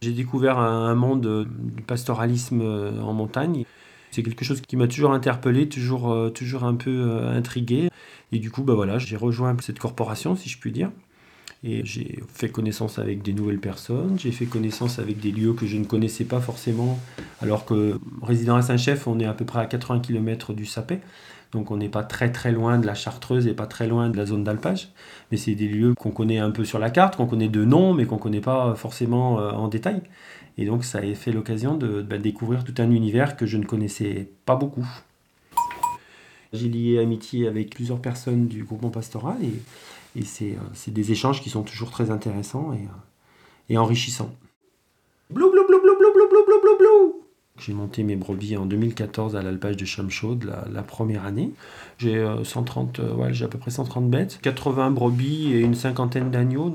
J'ai découvert un monde euh, du pastoralisme euh, en montagne. C'est quelque chose qui m'a toujours interpellé, toujours, euh, toujours un peu intrigué. Et du coup, bah voilà, j'ai rejoint cette corporation, si je puis dire. Et j'ai fait connaissance avec des nouvelles personnes, j'ai fait connaissance avec des lieux que je ne connaissais pas forcément, alors que résident à Saint-Chef, on est à peu près à 80 km du Sapé. Donc on n'est pas très très loin de la Chartreuse et pas très loin de la zone d'alpage. Mais c'est des lieux qu'on connaît un peu sur la carte, qu'on connaît de nom, mais qu'on ne connaît pas forcément euh, en détail. Et donc ça a fait l'occasion de bah, découvrir tout un univers que je ne connaissais pas beaucoup. J'ai lié amitié avec plusieurs personnes du groupement pastoral et, c'est des échanges qui sont toujours très intéressants et, et enrichissants. Blou, blou, blou, blou, blou, blou, blou, blou, blou. J'ai monté mes brebis en 2014 à l'alpage de Chamchaude, la, première année. J'ai 130, ouais, j'ai à peu près 130 bêtes, 80 brebis et une cinquantaine d'agneaux.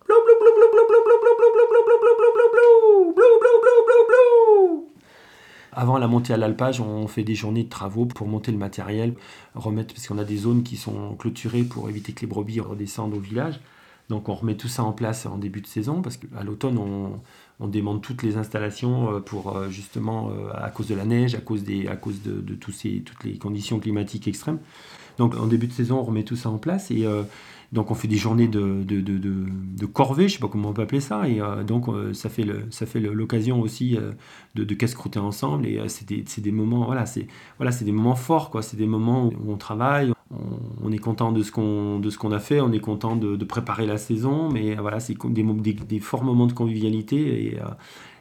Avant la montée à l'alpage, on fait des journées de travaux pour monter le matériel, remettre, parce qu'on a des zones qui sont clôturées pour éviter que les brebis redescendent au village. Donc on remet tout ça en place en début de saison, parce qu'à l'automne, on, on demande toutes les installations euh, pour euh, justement euh, à cause de la neige, à cause, des, à cause de, de tous ces, toutes les conditions climatiques extrêmes. Donc en début de saison, on remet tout ça en place et donc on fait des journées de, de, de, corvée, je sais pas comment on peut appeler ça, et donc ça fait le, ça fait l'occasion aussi de, casse-croûter ensemble et c'est des, moments voilà c'est voilà des moments forts quoi, c'est des moments où on travaille, on, est content de ce qu'on a fait, on est content de, préparer la saison, mais voilà, c'est des, forts moments de convivialité et, euh,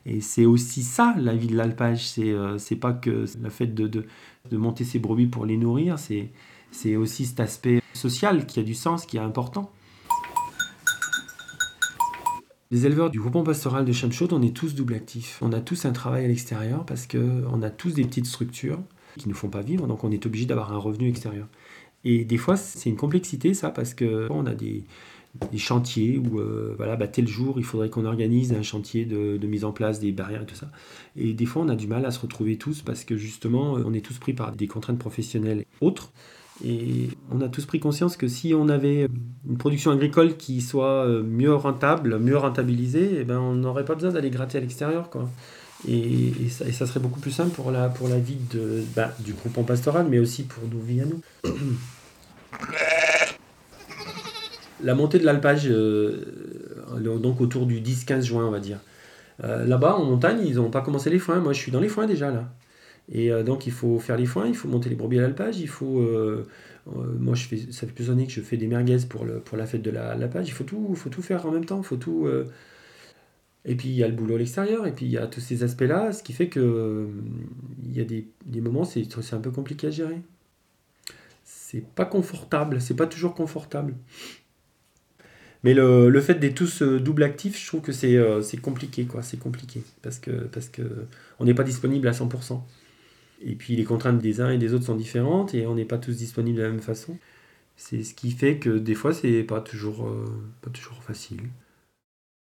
et c'est aussi ça la vie de l'alpage. C'est euh, pas que le fait de, monter ses brebis pour les nourrir, c'est aussi cet aspect social qui a du sens, qui est important. Les éleveurs du groupement pastoral de Chamchaude, on est tous double actifs. On a tous un travail à l'extérieur parce qu'on a tous des petites structures qui ne font pas vivre, donc on est obligé d'avoir un revenu extérieur. Et des fois, c'est une complexité, ça, parce qu'on a des, chantiers où, euh, voilà, bah, tel jour, il faudrait qu'on organise un chantier de, mise en place des barrières et tout ça. Et des fois, on a du mal à se retrouver tous parce que justement, on est tous pris par des contraintes professionnelles autres. Et on a tous pris conscience que si on avait une production agricole qui soit euh, mieux rentable, mieux rentabilisée, eh ben on n'aurait pas besoin d'aller gratter à l'extérieur. Quoi. Et, ça, serait beaucoup plus simple pour la, pour la vie de, bah, du groupement pastoral, mais aussi pour nos vies à nous. la montée de l'alpage, euh, donc autour du 10-15 juin, on va dire. Euh, là-bas, en montagne, ils n'ont pas commencé les foins. Moi, je suis dans les foins déjà, là. Et euh, donc, il faut faire les foins, il faut monter les brebis à l'alpage, il faut... moi, je fais, ça fait plusieurs années que je fais des merguez pour, le, pour la fête de l'alpage. Il faut tout, faut tout faire en même temps, il faut tout... Et puis il y a le boulot à l'extérieur, et puis il y a tous ces aspects-là, ce qui fait que il y a des, des moments, c'est un peu compliqué à gérer. C'est pas confortable, c'est pas toujours confortable. Mais le, le fait d'être tous euh, double actifs, je trouve que c'est euh, compliqué, quoi. C'est compliqué, parce que, parce que on n'est pas disponible à 100%. Et puis les contraintes des uns et des autres sont différentes, et on n'est pas tous disponibles de la même façon. C'est ce qui fait que des fois, c'est pas euh, pas toujours facile.